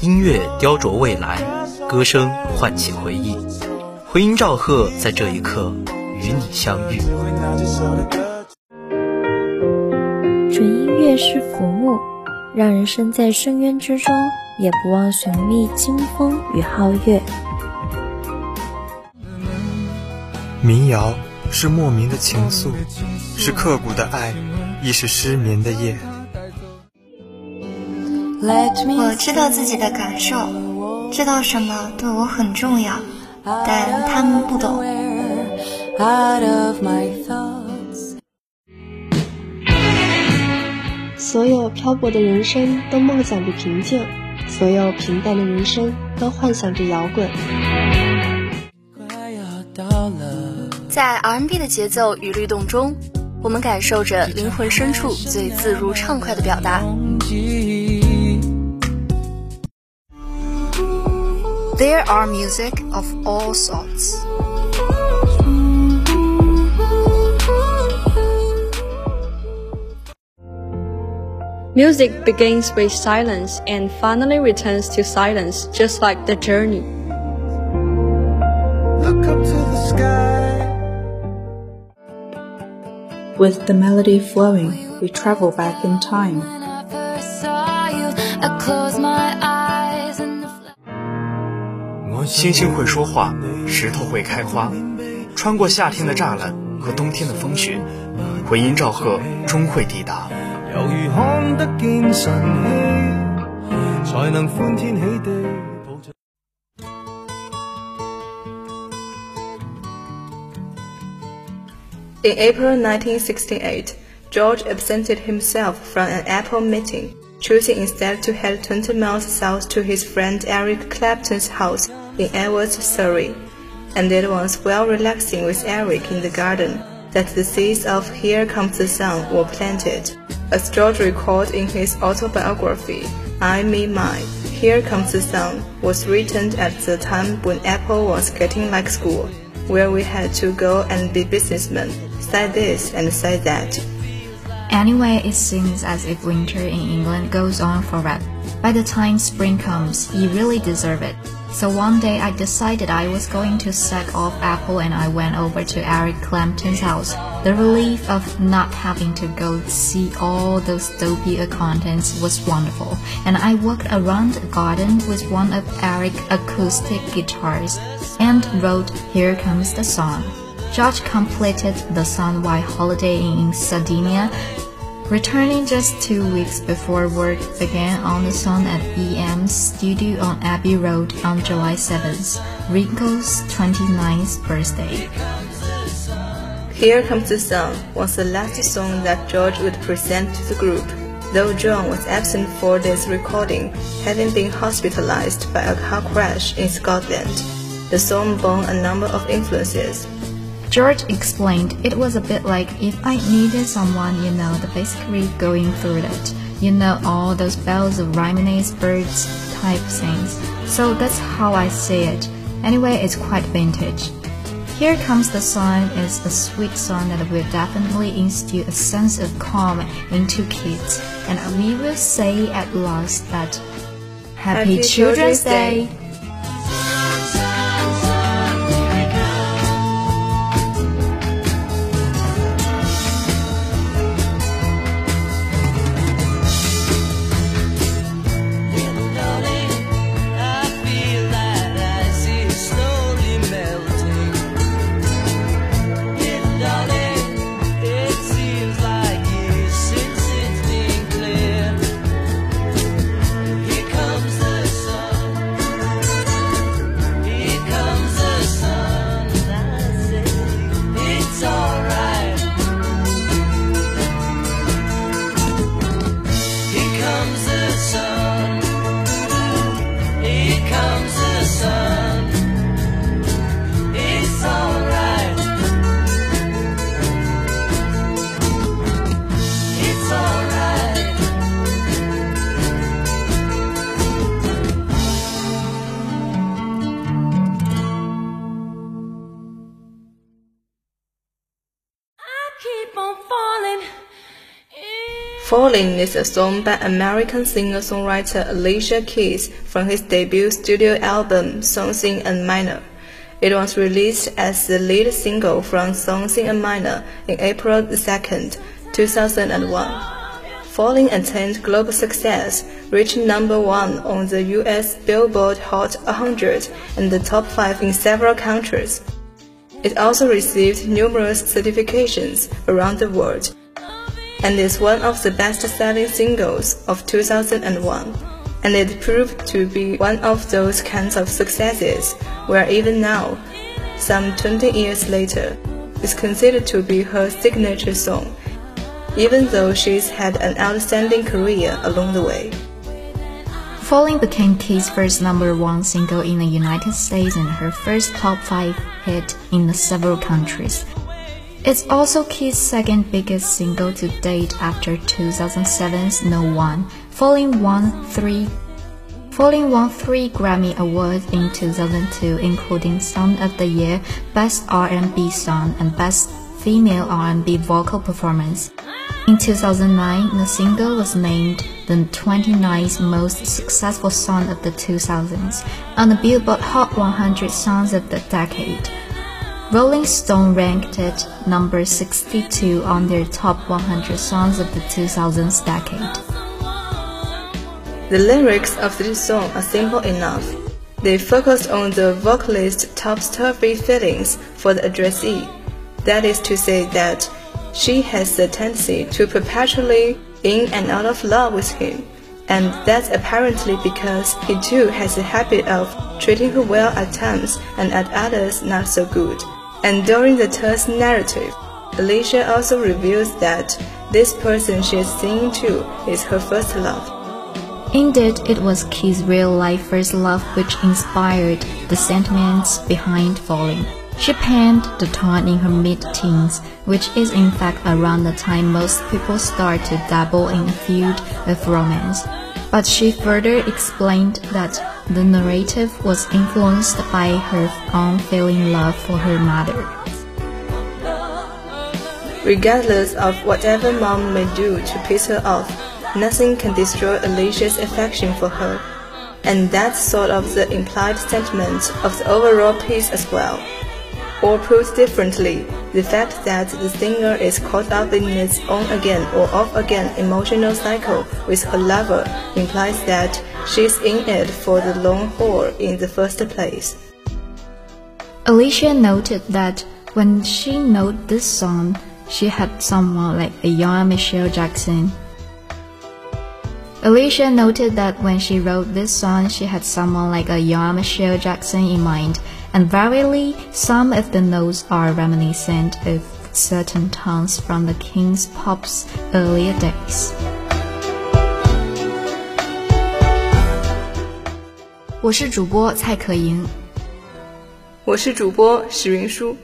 音乐雕琢未来，歌声唤起回忆。回音赵赫在这一刻与你相遇。纯音乐是浮木，让人生在深渊之中，也不忘寻觅清风与皓月。民谣是莫名的情愫，是刻骨的爱，亦是失眠的夜。我知道自己的感受，知道什么对我很重要，但他们不懂。所有漂泊的人生都梦想着平静，所有平淡的人生都幻想着摇滚。在 R&B 的节奏与律动中，我们感受着灵魂深处最自如畅快的表达。There are music of all sorts. Music begins with silence and finally returns to silence, just like the journey. Look up to the sky. With the melody flowing, we travel back in time. 星星会说话，石头会开花，穿过夏天的栅栏和冬天的风雪，回音赵贺终会抵达。In April 1968, George absented himself from an Apple meeting, choosing instead to head 20 miles south to his friend Eric Clapton's house in Ewhurst, Surrey. And it was while relaxing with Eric in the garden that the seeds of Here Comes the Sun were planted. As George recalled in his autobiography, I Me Mine, Here Comes the Sun was written at the time when Apple was getting like school where we had to go and be businessmen, say this and say that. Anyway, it seems as if winter in England goes on forever. By the time spring comes, you really deserve it. So one day I decided I was going to sack off Apple and I went over to Eric Clapton's house. The relief of not having to go see all those dopey accountants was wonderful. And I walked around the garden with one of Eric's acoustic guitars and wrote Here Comes the Sun. George completed the song while holidaying in Sardinia returning just two weeks before work began on the song at EMI's studio on Abbey Road on July 7th, Ringo's 29th birthday. Here Comes the Sun was the last song that George would present to the group, though John was absent for this recording, having been hospitalized by a car crash in Scotland. The song bore a number of influences, George explained it was a bit like if I needed someone, you know, the basically going through it. You know, all those bells of Rhymney Byrds type things. So that's how I see it. Anyway, it's quite vintage. Here Comes the Sun is a sweet song that will definitely instill a sense of calm into kids. And we will say at last that Happy, Happy Children's Day. Day. Falling is a song by American singer-songwriter Alicia Keys from his debut studio album Songs in A Minor. It was released as the lead single from Songs in A Minor in April 2, 2001. Falling attained global success, reaching number one on the US Billboard Hot 100 and the top 5 in several countries. It also received numerous certifications around the world and is one of the best-selling singles of 2001. And it proved to be one of those kinds of successes where even now, some 20 years later, is considered to be her signature song, even though she's had an outstanding career along the way. Falling became Keys' first number one single in the United States and her first top five hit in several countries. It's also Keys' second biggest single to date after 2007's No One. Falling one three Falling won three Grammy Awards in 2002, including Song of the Year, Best R&B Song, and Best Female R&B Vocal Performance. In 2009, the single was named the 29th most successful song of the 2000s on the Billboard Hot 100 Songs of the Decade. Rolling Stone ranked it number 62 on their top 100 songs of the 2000s decade. The lyrics of this song are simple enough. They focus on the vocalist's topsy feelings for the addressee. That is to say that she has the tendency to perpetually in and out of love with him, and that's apparently because he too has a habit of treating her well at times and at others not so good. And during the Tess narrative, Alicia also reveals that this person she is singing to is her first love. Indeed, it was Keys' real-life first love which inspired the sentiments behind Falling. She penned the time in her mid-teens, which is in fact around the time most people start to dabble in a feud of romance. But she further explained that the narrative was influenced by her unfailing love for her mother. Regardless of whatever mom may do to piss her off, nothing can destroy Alicia's affection for her. And that's sort of the implied sentiment of the overall piece as well. Or put differently, the fact that the singer is caught up in its on again or off again emotional cycle with her lover implies that she's in it for the long haul in the first place. Alicia noted that when she wrote this song, she had someone like a young Michael Jackson. Alicia noted that when she wrote this song, she had someone like a young Michael Jackson in mind and verily some of the notes are reminiscent of certain tones from the King's Pop's earlier days. 我是主播蔡可盈，我是主播史云舒。